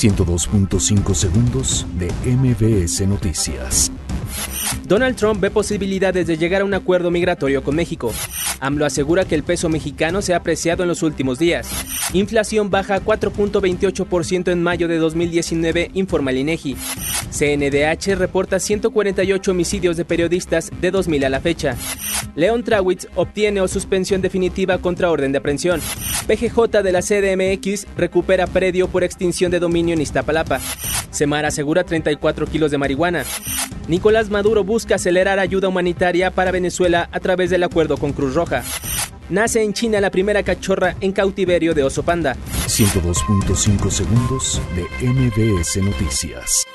102.5 segundos de MBS Noticias. Donald Trump ve posibilidades de llegar a un acuerdo migratorio con México. AMLO asegura que el peso mexicano se ha apreciado en los últimos días. Inflación baja a 4.28% en mayo de 2019, informa el INEGI. CNDH reporta 148 homicidios de periodistas de 2000 a la fecha. Leon Trawitz obtiene o suspensión definitiva contra orden de aprehensión. PGJ de la CDMX recupera predio por extinción de dominio en Iztapalapa. Semar asegura 34 kilos de marihuana. Nicolás Maduro busca acelerar ayuda humanitaria para Venezuela a través del acuerdo con Cruz Roja. Nace en China la primera cachorra en cautiverio de oso panda. 102.5 segundos de MBS Noticias.